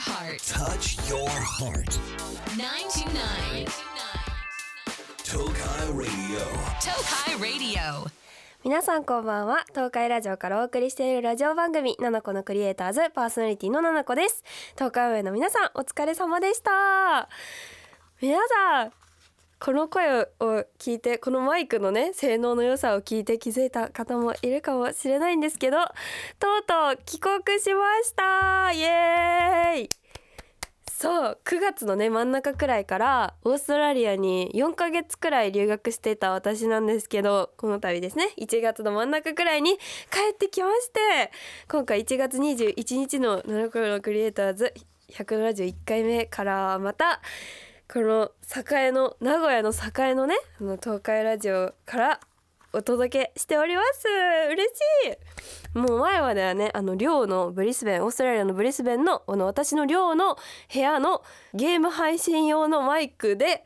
heart. Touch your heart. 929. Tokai Radio. Tokai Radio. 皆さんこんばんは東海ラジオからお送りしているラジオ番組ナナコのクリエイターズパーソナリティのナナコです東海上の皆さんお疲れ様でした皆さんこの声を聞いてこのマイクのね性能の良さを聞いて気づいた方もいるかもしれないんですけどとうとう帰国しました。イエーイ。そう9月のね真ん中くらいからオーストラリアに4ヶ月くらい留学してた私なんですけどこの度ですね1月の真ん中くらいに帰ってきまして今回1月21日の「ナノコロのクリエイターズ」171回目からまたこの栄の名古屋の栄のねあの東海ラジオからお届けしております。嬉しい。もう前まではねあの寮のブリスベンオーストラリアのブリスベンのこの私の寮の部屋のゲーム配信用のマイクで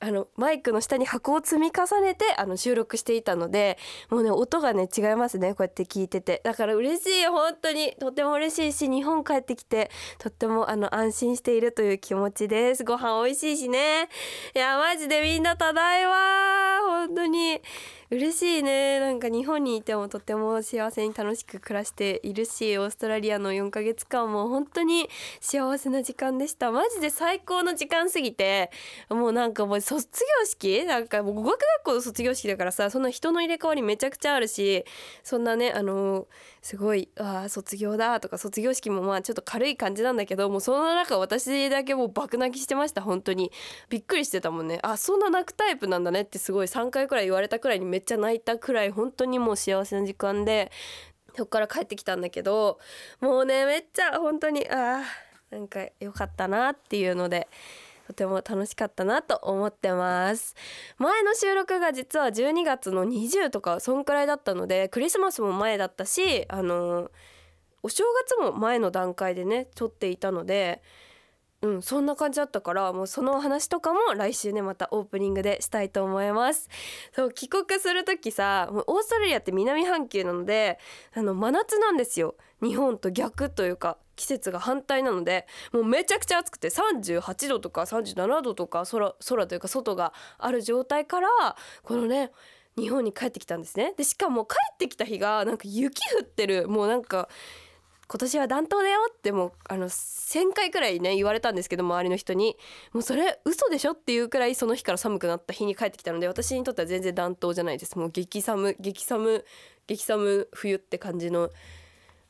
あのマイクの下に箱を積み重ねてあの収録していたのでもうね音がね違いますねこうやって聞いてて。だから嬉しい本当に。とても嬉しいし日本帰ってきてとってもあの安心しているという気持ちです。ご飯美味しいしね。いやマジでみんなただいま本当に。嬉しいね。なんか日本にいてもとても幸せに楽しく暮らしているしオーストラリアの4ヶ月間も本当に幸せな時間でした。マジで最高の時間すぎてもうなんかもう卒業式？なんかもう語学学校の卒業式だからさそんな人の入れ替わりめちゃくちゃあるしそんなねあのすごいあ卒業だとか卒業式もまあちょっと軽い感じなんだけどもうその中私だけもう爆泣きしてました本当に。びっくりしてたもんね。あそんな泣くタイプなんだねってすごい3回くらい言われたくらいにめっちゃ泣いたくらい本当にもう幸せな時間でそっから帰ってきたんだけどもうねめっちゃ本当にあーなんか良かったなっていうのでとても楽しかったなと思ってます。前の収録が実は12月の20とかそんくらいだったのでクリスマスも前だったしあのお正月も前の段階でね撮っていたのでうん、そんな感じだったからもうその話とかも来週ねまたオープニングでしたいと思います。そう帰国する時さもうオーストラリアって南半球なのであの真夏なんですよ。日本と逆というか季節が反対なのでもうめちゃくちゃ暑くて38度とか37度とか空空というか外がある状態からこのね日本に帰ってきたんですね。でしかも帰ってきた日がなんか雪降ってる。もうなんか今年は暖冬だよってもうあの1,000回くらいね言われたんですけど周りの人に。もうそれ嘘でしょっていうくらいその日から寒くなった日に帰ってきたので私にとっては全然暖冬じゃないです。もう激寒激寒激寒冬って感じの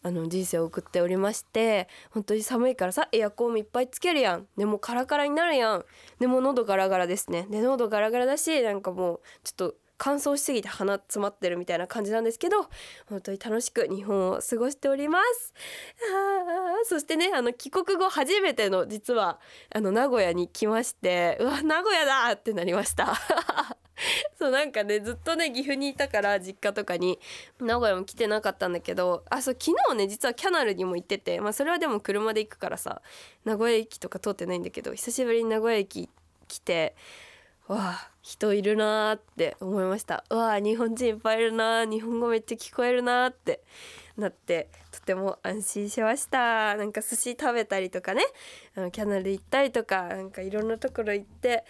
あの人生を送っておりまして本当に寒いからさエアコンもいっぱいつけるやん。でもカラカラになるやん。でも喉ガラガラですね。で喉ガラガラだしなんかもうちょっと乾燥しすぎて鼻詰まってるみたいな感じなんですけど本当に楽しく日本を過ごしております。あそしてねあの帰国後初めての実はあの名古屋に来ましてうわ名古屋だってなりました。そうなんかねずっとね岐阜にいたから実家とかに名古屋も来てなかったんだけどあそう昨日ね実はキャナルにも行っててまあそれはでも車で行くからさ名古屋駅とか通ってないんだけど久しぶりに名古屋駅来てわあ人いるなーって思いました。うわあ日本人いっぱいいるな日本語めっちゃ聞こえるなってなってとても安心しました。なんか寿司食べたりとかね。あのキャナル行ったりとかなんかいろんなところ行って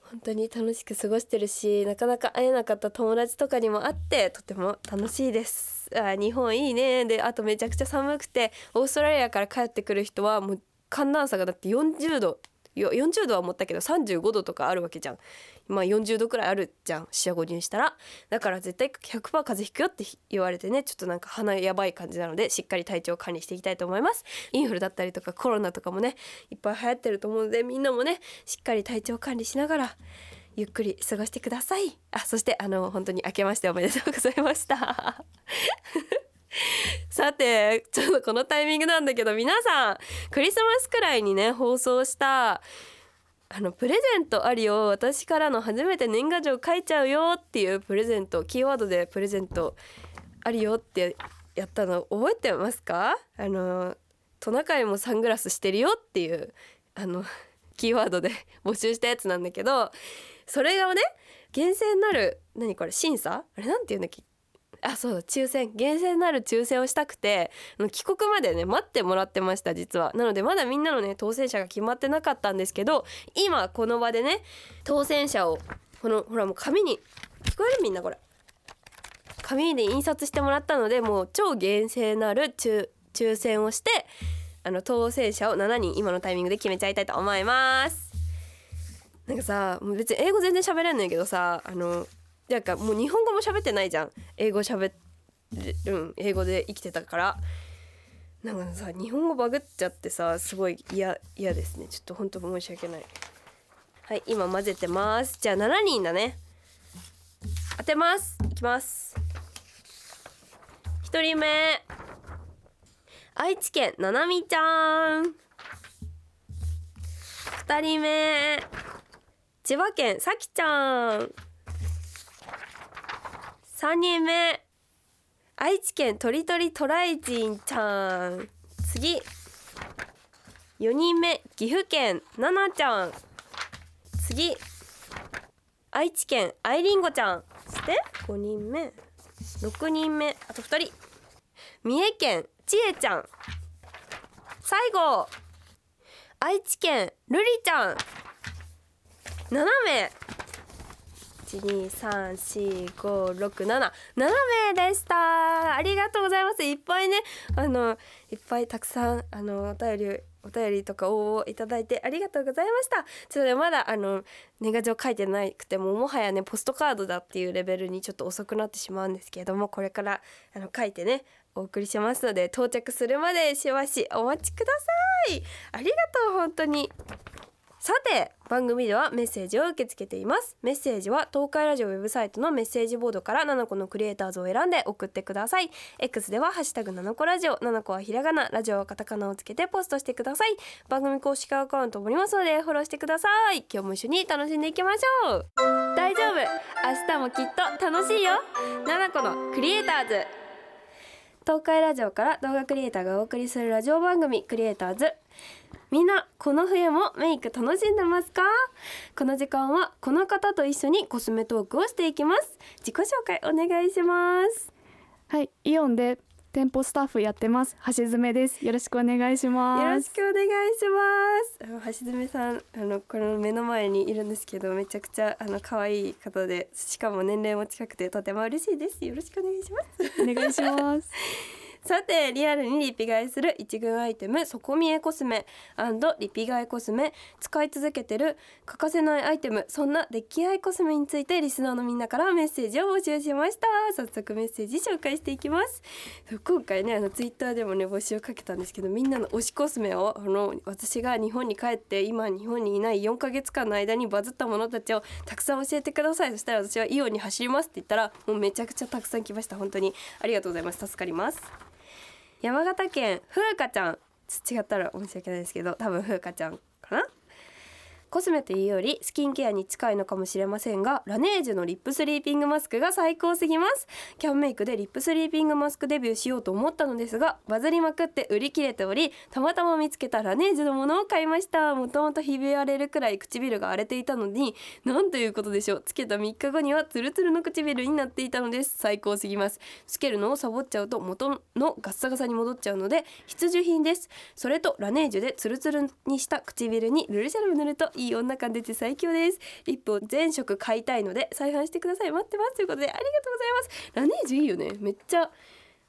本当に楽しく過ごしてるしなかなか会えなかった友達とかにも会ってとても楽しいです。あ日本いいねであとめちゃくちゃ寒くてオーストラリアから帰ってくる人はもう寒暖差がだって40度40度は思ったけど35度とかあるわけじゃん。まあ40度くらいあるじゃん。四捨五入したら。だから絶対100%風邪ひくよって言われてねちょっとなんか鼻やばい感じなのでしっかり体調管理していきたいと思います。インフルだったりとかコロナとかもねいっぱい流行ってると思うのでみんなもねしっかり体調管理しながらゆっくり過ごしてください。あそしてあの本当に明けましておめでとうございました。さてちょっとこのタイミングなんだけど皆さんクリスマスくらいにね放送したあのプレゼントありよ私からの初めて年賀状書いちゃうよっていうプレゼントキーワードでプレゼントありよってやったの覚えてますか？あのトナカイもサングラスしてるよっていうあのキーワードで募集したやつなんだけどそれがね厳正なる何これ審査？あれなんて言うんだっけ？あそう抽選。厳正なる抽選をしたくて帰国までね待ってもらってました実は。なのでまだみんなのね当選者が決まってなかったんですけど今この場でね当選者をこのほらもう紙に聞こえるみんなこれ。紙で印刷してもらったのでもう超厳正なる抽抽選をしてあの当選者を7人今のタイミングで決めちゃいたいと思います。なんかさもう別に英語全然喋れんねんけどさあのなんかもう日本語も喋ってないじゃん。英語喋るん英語で生きてたから。なんかさ日本語バグっちゃってさすごい嫌嫌ですね。ちょっと本当申し訳ない。はい今混ぜてます。じゃあ7人だね。当てます。いきます。1人目。愛知県ななみちゃん。2人目。千葉県さきちゃん。3人目愛知県とりとりトライジンちゃん。次。4人目岐阜県ななちゃん。次。愛知県あいりんごちゃん。そして5人目。6人目。あと2人。三重県ちえちゃん。最後。愛知県るりちゃん。7名。1234567名でした。ありがとうございます。いっぱいねあのいっぱいたくさんあのお便りお便りとか応募いただいてありがとうございました。ちょっとねまだあの年賀状書いてなくてももはやねポストカードだっていうレベルにちょっと遅くなってしまうんですけれどもこれからあの書いてねお送りしますので到着するまでしばしお待ちください。ありがとう本当に。さて番組ではメッセージを受け付けています。メッセージは東海ラジオウェブサイトのメッセージボードから7個のクリエイターズを選んで送ってください。X ではハッシュタグ7個ラジオ7個はひらがなラジオはカタカナをつけてポストしてください。番組公式アカウントもありますのでフォローしてください。今日も一緒に楽しんでいきましょう。大丈夫。明日もきっと楽しいよ。7個のクリエイターズ。東海ラジオから動画クリエイターがお送りするラジオ番組クリエイターズ。みんなこの冬もメイク楽しんでますか？この時間はこの方と一緒にコスメトークをしていきます自己紹介お願いしますはい、イオンで店舗スタッフやってます。橋爪です。よろしくお願いします。よろしくお願いします橋爪さんあのこの目の前にいるんですけどめちゃくちゃあの可愛い方でしかも年齢も近くてとても嬉しいですよろしくお願いしますお願いします。さてリアルにリピ買いする一軍アイテム底見えコスメリピ買いコスメ使い続けてる欠かせないアイテムそんなデッキアイコスメについてリスナーのみんなからメッセージを募集しました。早速メッセージ紹介していきます。今回ねあのツイッターでもね募集をかけたんですけどみんなの推しコスメをあの私が日本に帰って今日本にいない4ヶ月間の間にバズったものたちをたくさん教えてください。そしたら私はイオンに走りますって言ったらもうめちゃくちゃたくさん来ました。本当に。ありがとうございます。助かります。山形県風花ちゃん。違ったら申し訳ないですけど多分風花ちゃんかな？コスメというよりスキンケアに近いのかもしれませんがラネージュのリップスリーピングマスクが最高すぎます。キャンメイクでリップスリーピングマスクデビューしようと思ったのですがバズりまくって売り切れておりたまたま見つけたラネージュのものを買いました。もともとひび割れるくらい唇が荒れていたのになんということでしょう。つけた3日後にはツルツルの唇になっていたのです。最高すぎます。つけるのをサボっちゃうと元のガッサガサに戻っちゃうので必需品です。それとラネージュでツルツルにした唇にルルシャルを塗るといいいい女感出て最強です。リップを全色買いたいので再販してください。待ってます。ということでありがとうございます。ラネージュいいよね。めっちゃ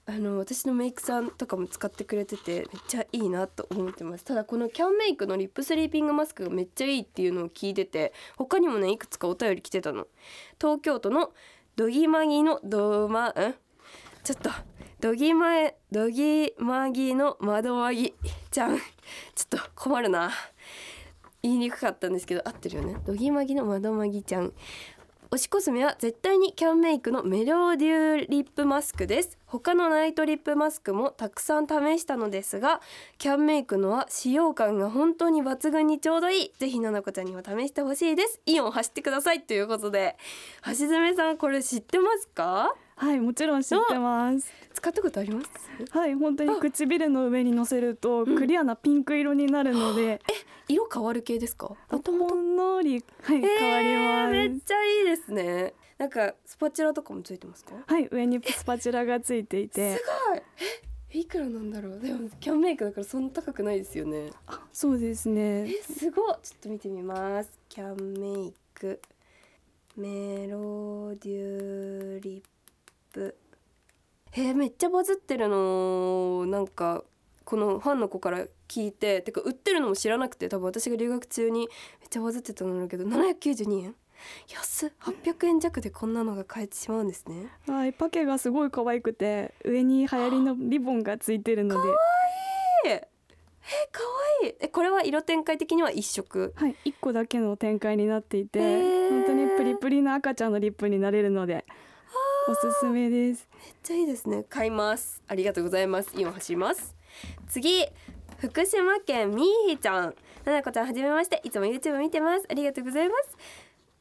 あの私のメイクさんとかも使ってくれててめっちゃいいなと思ってます。ただこのキャンメイクのリップスリーピングマスクがめっちゃいいっていうのを聞いてて他にもねいくつかお便り来てたの。東京都のドギマギのドマんちょっとドギマエドギマギの窓マギちゃん。ちょっと困るな。言いにくかったんですけど合ってるよね。ドギマギの窓マギちゃん。推しコスメは絶対にキャンメイクのメロデューリップマスクです。他のナイトリップマスクもたくさん試したのですがキャンメイクのは使用感が本当に抜群にちょうどいい。ぜひななこちゃんにも試してほしいです。イオン走ってください。ということで。橋爪さんこれ知ってますか？はい、もちろん知ってます。使ったことあります？はい、本当に唇の上に乗せるとクリアなピンク色になるので、色変わる系ですか？ほんのりはい、変わります。えーめっちゃいいですね。なんかスパチュラとかもついてますか？はい上にスパチュラがついていて。すごい。えいくらなんだろう？でもキャンメイクだからそんな高くないですよね。あそうですね。えすごい。ちょっと見てみます。キャンメイク。メロデューリップえーめっちゃバズってるの。なんかこのファンの子から聞いててか売ってるのも知らなくて多分私が留学中にめっちゃバズってたんだけど792円。安っ。800円弱でこんなのが買えてしまうんですね。はいパケがすごい可愛くて上に流行りのリボンがついてるので。ええ可愛い。えこれは色展開的には一色。はい一個だけの展開になっていて、へー。本当にプリプリな赤ちゃんのリップになれるのでおすすめです。めっちゃいいですね。買います。ありがとうございます。今走ります。次福島県みーひちゃん。ななこちゃんはじめまして。いつも YouTube 見てます。ありがとうございます。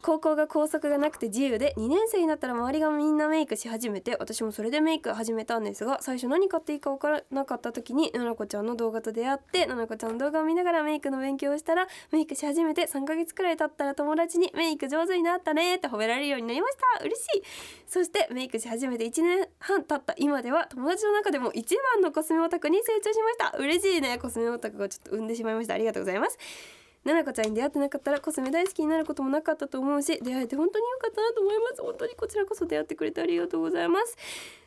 高校が校則がなくて自由で2年生になったら周りがみんなメイクし始めて私もそれでメイク始めたんですが最初何買っていいか分からなかった時にななこちゃんの動画と出会ってななこちゃんの動画を見ながらメイクの勉強をしたらメイクし始めて3ヶ月くらい経ったら友達にメイク上手になったねって褒められるようになりました。嬉しい。そしてメイクし始めて1年半経った。今では友達の中でも一番のコスメオタクに成長しました。嬉しいね。コスメオタクがちょっと産んでしまいました。ありがとうございます。ななこちゃんに出会ってなかったらコスメ大好きになることもなかったと思うし出会えて本当に良かったなと思います。本当にこちらこそ出会ってくれてありがとうございます。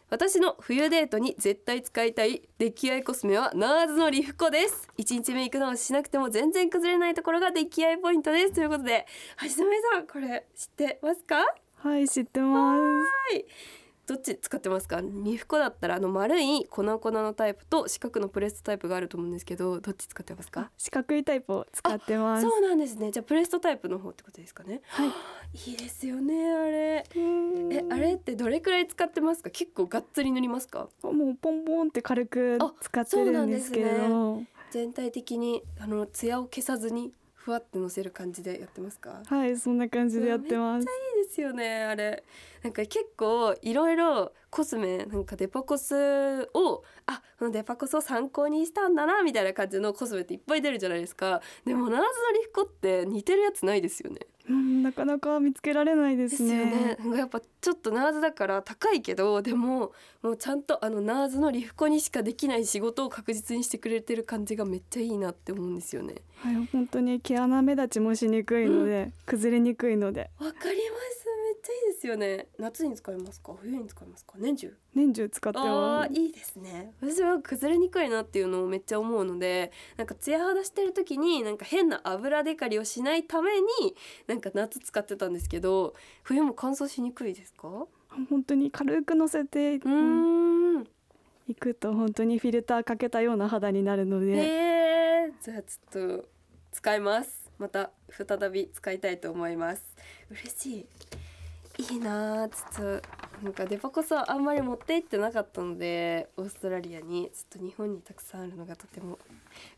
私の冬デートに絶対使いたい出来合いコスメはナーズのリフコです。一日メイク直ししなくても全然崩れないところが出来合いポイントです。ということで橋爪さんこれ知ってますか？はい知ってます。はいどっち使ってますか？リフコだったらあの丸い粉々のタイプと四角のプレストタイプがあると思うんですけどどっち使ってますか？四角いタイプを使ってます。そうなんですね。じゃあプレストタイプの方ってことですかね？はい。いいですよねあれ。えあれってどれくらい使ってますか？結構がっつり塗りますか？もうポンポンって軽くあ使ってるんですけど、全体的にあのツヤを消さずにふわってのせる感じでやってますか？はいそんな感じでやってます。いいですよねあれ。なんか結構いろいろコスメなんかデパコスをあこのデパコスを参考にしたんだなみたいな感じのコスメっていっぱい出るじゃないですか。でもナーズのリフコって似てるやつないですよね。うんなかなか見つけられないでですすよね。ねなんかやっぱちょっとナーズだから高いけどでももうちゃんとあのナーズのリフコにしかできない仕事を確実にしてくれてる感じがめっちゃいいなって思うんですよね。はい本当に毛穴目立ちもしにくいので、崩れにくいので。わかりますちゃいいですよね。夏に使いますか？冬に使いますか？年中？年中使ってあます。ーいいですね。私は崩れにくいなっていうのをめっちゃ思うのでなんかツヤ肌してる時になんか変な油デカリをしないためになんか夏使ってたんですけど冬も乾燥しにくいですか？う本当に軽くのせてーん。いくと本当にフィルターかけたような肌になるので、えー、じゃあちょっと使います。また再び使いたいと思います。嬉しいいいなあちょっとなんかデパコスはあんまり持って行ってなかったのでオーストラリアにちょっと日本にたくさんあるのがとても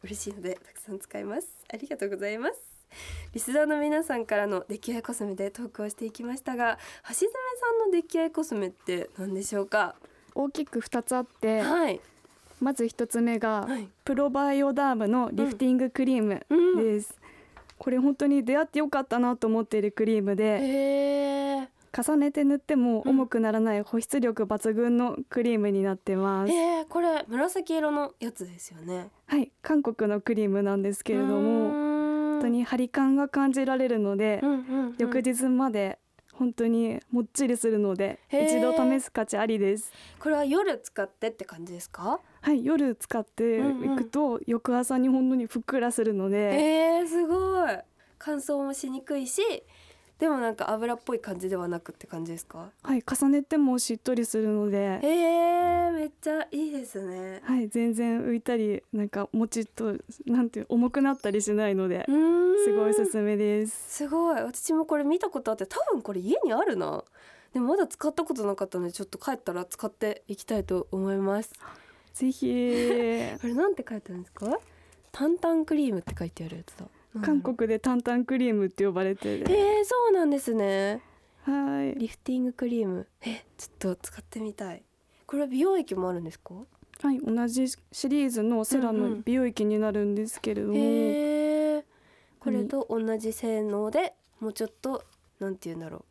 嬉しいのでたくさん使います。ありがとうございます。リスナーの皆さんからの出来合いコスメでトークをしていきましたが橋爪さんの出来合いコスメって何でしょうか？大きく2つあってはい。まず1つ目が、はい。プロバイオダームのリフティングクリームうん。です、これ本当に出会ってよかったなと思っているクリームで重ねて塗ってもうん。重くならない保湿力抜群のクリームになってます、えー、これ紫色のやつですよね。はい韓国のクリームなんですけれども本本当に張り感が感じられるので、うんうんうん、翌日まで本当にもっちりするので一度試す価値ありです。これは夜使ってって感じですか？はい夜使っていくと翌朝に本当にふっくらするので、えー、すごい。乾燥もしにくいしでもなんか油っぽい感じではなくって感じですか？はい重ねてもしっとりするので。えー、めっちゃいいですね。はい全然浮いたりなんかもちっとなんていう重くなったりしないのですごいおすすめです。すごい。私もこれ見たことあって多分これ家にあるな。でもまだ使ったことなかったのでちょっと帰ったら使っていきたいと思います。ぜひ。これなんて書いてあるんですか？タンタンクリームって書いてあるやつだ韓国でタンタンクリームって呼ばれてる。えー、そうなんですね。はい。リフティングクリーム。えちょっと使ってみたい。これ美容液もあるんですか？はい同じシリーズのセラうんうん。の美容液になるんですけれども、へえこれと同じ性能でもうちょっとなんて言うんだろう。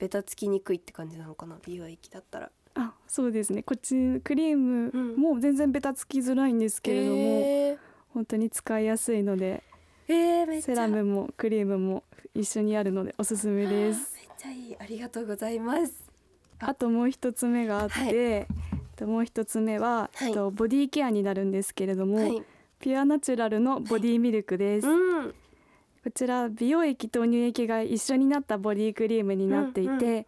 ベタつきにくいって感じなのかな？美容液だったら。あそうですね。こっちクリームも全然ベタつきづらいんですけれども、えー。本当に使いやすいのでえー、めっちゃ。セラムもクリームも一緒にあるのでおすすめです。めっちゃいい。ありがとうございます。あともう一つ目があって、はい。えっともう一つ目は、はい。とボディケアになるんですけれども、はい。ピュアナチュラルのボディミルクです、うん。こちら美容液と乳液が一緒になったボディクリームになっていて、うん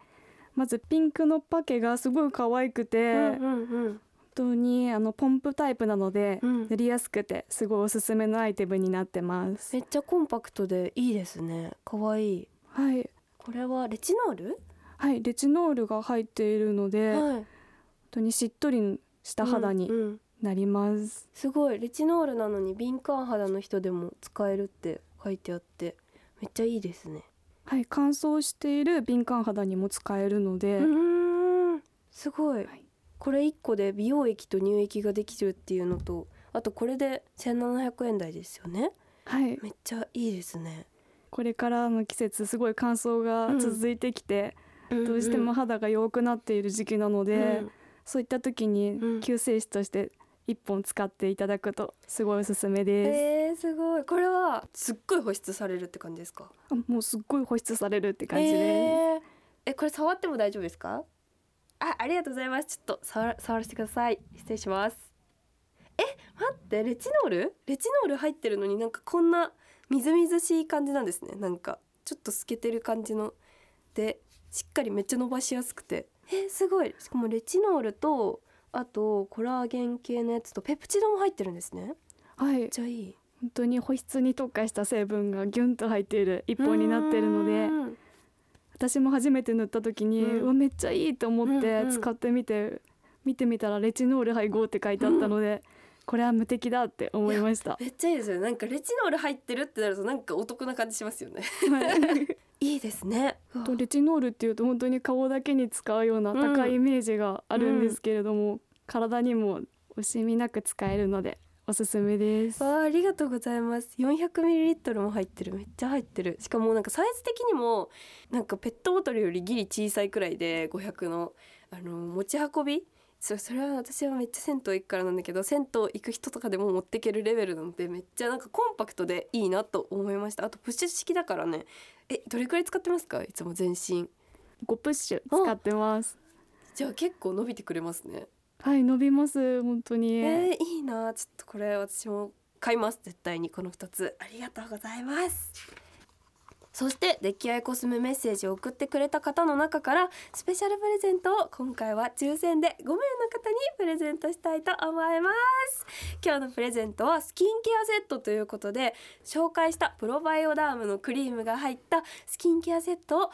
まずピンクのパケがすごい可愛くて、うん本うんうん当にあのポンプタイプなので、うん。塗りやすくてすごいおすすめのアイテムになってます。めっちゃコンパクトでいいですね。可愛い。はい。これはレチノール？はいレチノールが入っているので、本はい。当にしっとりした肌にうんうん。なります、すごい。レチノールなのに敏感肌の人でも使えるって書いてあってめっちゃいいですね。はい乾燥している敏感肌にも使えるので、うーん。すごい、いこれ1個で美容液と乳液ができるっていうのとあとこれで1700円台ですよね。はい。めっちゃいいですね。これからの季節すごい乾燥が続いてきて、どうしても肌が弱くなっている時期なので、うん。そういった時にうん。救世主として一本使っていただくとすごいおすすめです、えー、すごい。これはすっごい保湿されるって感じですか？あもうすっごい保湿されるって感じです、えー。えこれ触っても大丈夫ですか？あありがとうございます。ちょっと触ら触らせてください。失礼します。え待ってレチノール？レチノール入ってるのになんかこんなみずみずしい感じなんですね。なんかちょっと透けてる感じの。でしっかりめっちゃ伸ばしやすくて。えすごい。しかもレチノールとあとコラーゲン系のやつとペプチドも入ってるんですね。めはい。っちゃいい。本当に保湿に特化した成分がギュンと入っている一本になっているので。うん私も初めて塗った時に、うん。うわめっちゃいいと思ってうんうん。使ってみて、見てみたらレチノール配合って書いてあったので、これは無敵だって思いました。めっちゃいいですよ。ねなんかレチノール入ってるってなるとなんかお得な感じしますよね。い。いですね。とレチノールっていうと本当に顔だけに使うような高いイメージがあるんですけれども、体にも惜しみなく使えるのでおすすめです。わあありがとうございます。400ml も入ってる。めっちゃ入ってる。しかもなんかサイズ的にもなんかペットボトルよりギリ小さいくらいで500のあの持ち運び？そそれは私はめっちゃ銭湯行くからなんだけど銭湯行く人とかでも持ってけるレベルなのでめっちゃなんかコンパクトでいいなと思いました。あとプッシュ式だからね。えどれくらい使ってますか？いつも全身。5プッシュ使ってます。じゃあ結構伸びてくれますねはい伸びます本当に。えー、いいな。ちょっとこれ私も買います絶対にこの2つ。ありがとうございます。そして出来合いコスメメッセージを送ってくれた方の中からスペシャルプレゼントを今回は抽選で5名の方にプレゼントしたいと思います。今日のプレゼントはスキンケアセットということで紹介したプロバイオダームのクリームが入ったスキンケアセットを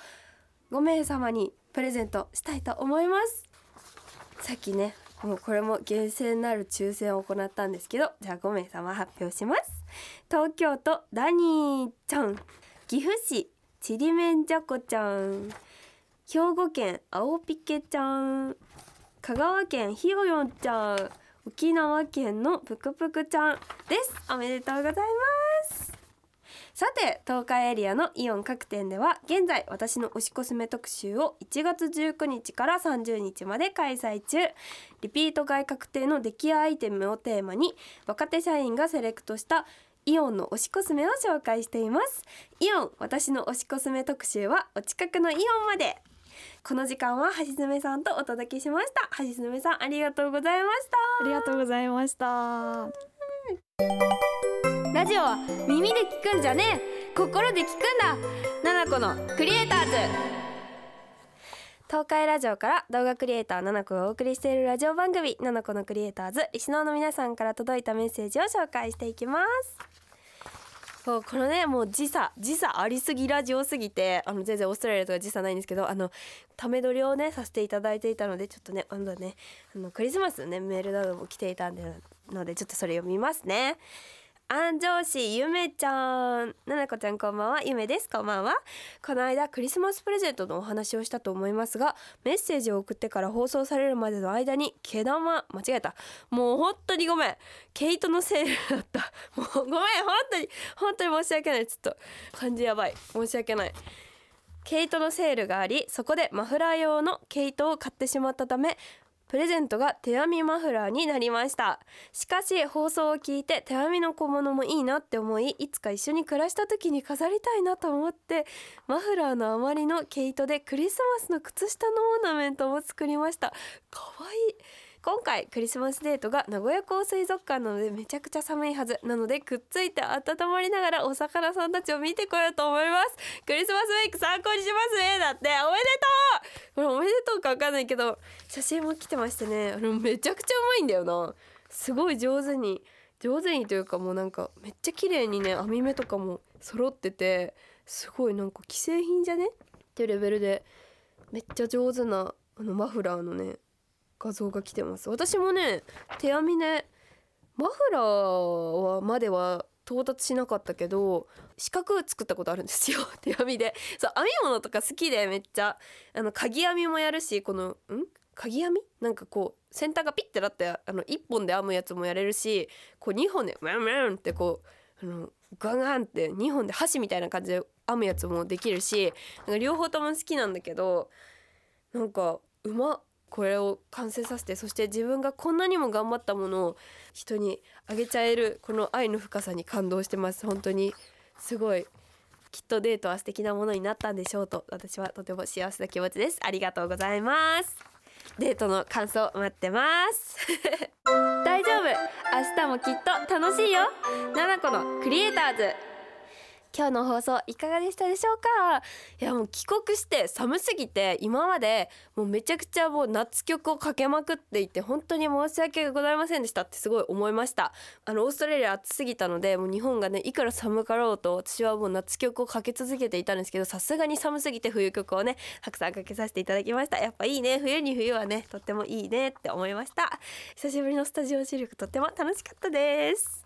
5名様にプレゼントしたいと思います。さっきねもうこれも厳正なる抽選を行ったんですけどじゃあ5名様発表します。東京都ダニーちゃん。岐阜市ちりめんじゃこちゃん。兵庫県青ピケちゃん。香川県ひよよんちゃん。沖縄県のぷくぷくちゃんです。おめでとうございます。さて東海エリアのイオン各店では現在私の推しコスメ特集を1月19日から30日まで開催中。リピート買い確定の出来アイテムをテーマに若手社員がセレクトしたイオンの推しコスメを紹介しています。イオン私の推しコスメ特集はお近くのイオンまで。この時間は橋爪さんとお届けしました。橋爪さんありがとうございました。ありがとうございました。ラジオは耳で聞くんじゃね。え心で聞くんだ。ナナコのクリエイターズ。東海ラジオから動画クリエイターナナコがお送りしているラジオ番組。ナナコのクリエイターズ。リスナーの皆さんから届いたメッセージを紹介していきます。そうこのねもう時差時差ありすぎラジオすぎてあの全然オーストラリアとか時差ないんですけどあのため撮りをねさせていただいていたのでちょっとね今度ねあのクリスマスのねメールなども来ていたんでのでちょっとそれ読みますね。安城市ゆめちゃん。ななこちゃんこんばんは。ゆめです。こんばんは。この間クリスマスプレゼントのお話をしたと思いますがメッセージを送ってから放送されるまでの間に毛玉間違えた。もう本当にごめん。毛糸のセールだった。もうごめん。本当に本当に申し訳ない。ちょっと漢字やばい。申し訳ない。毛糸のセールがありそこでマフラー用の毛糸を買ってしまったためプレゼントが手編みマフラーになりました。しかし放送を聞いて手編みの小物もいいなって思いいつか一緒に暮らした時に飾りたいなと思ってマフラーの余りの毛糸でクリスマスの靴下のオーナメントも作りました。かわいい。今回クリスマスデートが名古屋港水族館なのでめちゃくちゃ寒いはず。なのでくっついて温まりながらお魚さんたちを見てこようと思います。クリスマスメイク参考にしますね。だっておめでとう！これおめでとうかわかんないけど写真も来てましてね。あのめちゃくちゃうまいんだよな。すごい上手に。上手にというかもうなんかめっちゃ綺麗にね網目とかも揃っててすごいなんか既製品じゃね？っていうレベルでめっちゃ上手なあのマフラーのね画像が来てます。私もね手編みでマフラーはまでは到達しなかったけど四角作ったことあるんですよ。手編みで。そう編み物とか好きでめっちゃ。あの鍵編みもやるしこのん？鍵編み？なんかこう先端がピッてなってあの1本で編むやつもやれるしこう2本でワンワンってこうあのガンガンって2本で箸みたいな感じで編むやつもできるしなんか両方とも好きなんだけどなんかうまこれを完成させてそして自分がこんなにも頑張ったものを人にあげちゃえるこの愛の深さに感動してます。本当にすごいきっとデートは素敵なものになったんでしょうと私はとても幸せな気持ちです。ありがとうございます。デートの感想待ってます。大丈夫。明日もきっと楽しいよ。七子のクリエイターズ今日の放送いかがでしたでしょうか？いやもう帰国して寒すぎて今までもうめちゃくちゃもう夏曲をかけまくっていて本当に申し訳ございませんでしたってすごい思いました。あのオーストラリア暑すぎたのでもう日本がねいくら寒かろうと私はもう夏曲をかけ続けていたんですけどさすがに寒すぎて冬曲をねたくさんかけさせていただきました。やっぱいいね。冬に冬はねとってもいいねって思いました。久しぶりのスタジオ収録とっても楽しかったです。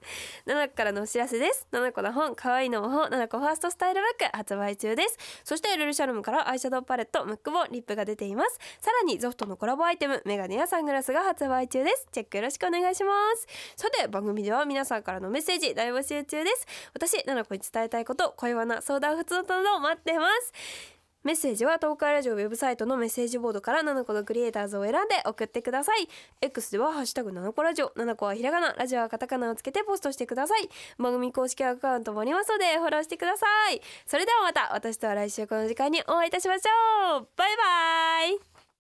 7個からのお知らせです。7個の本可愛いの魔法。7個ファーストスタイルバック発売中ですそしてルルシャルムからアイシャドウパレットムックボリップが出ていますさらにゾフトのコラボアイテムメガネやサングラスが発売中ですチェックよろしくお願いしますさて番組では皆さんからのメッセージ大募集中です私ナナコに伝えたいこと恋バナ相談普通のなどを待ってますメッセージは東海ラジオウェブサイトのメッセージボードから7個のクリエイターズを選んで送ってください。X ではハッシュタグ7個ラジオ7個はひらがなラジオはカタカナをつけてポストしてください。番組公式アカウントもありますのでフォローしてください。それではまた私とは来週この時間にお会いいたしましょう。バイバイ。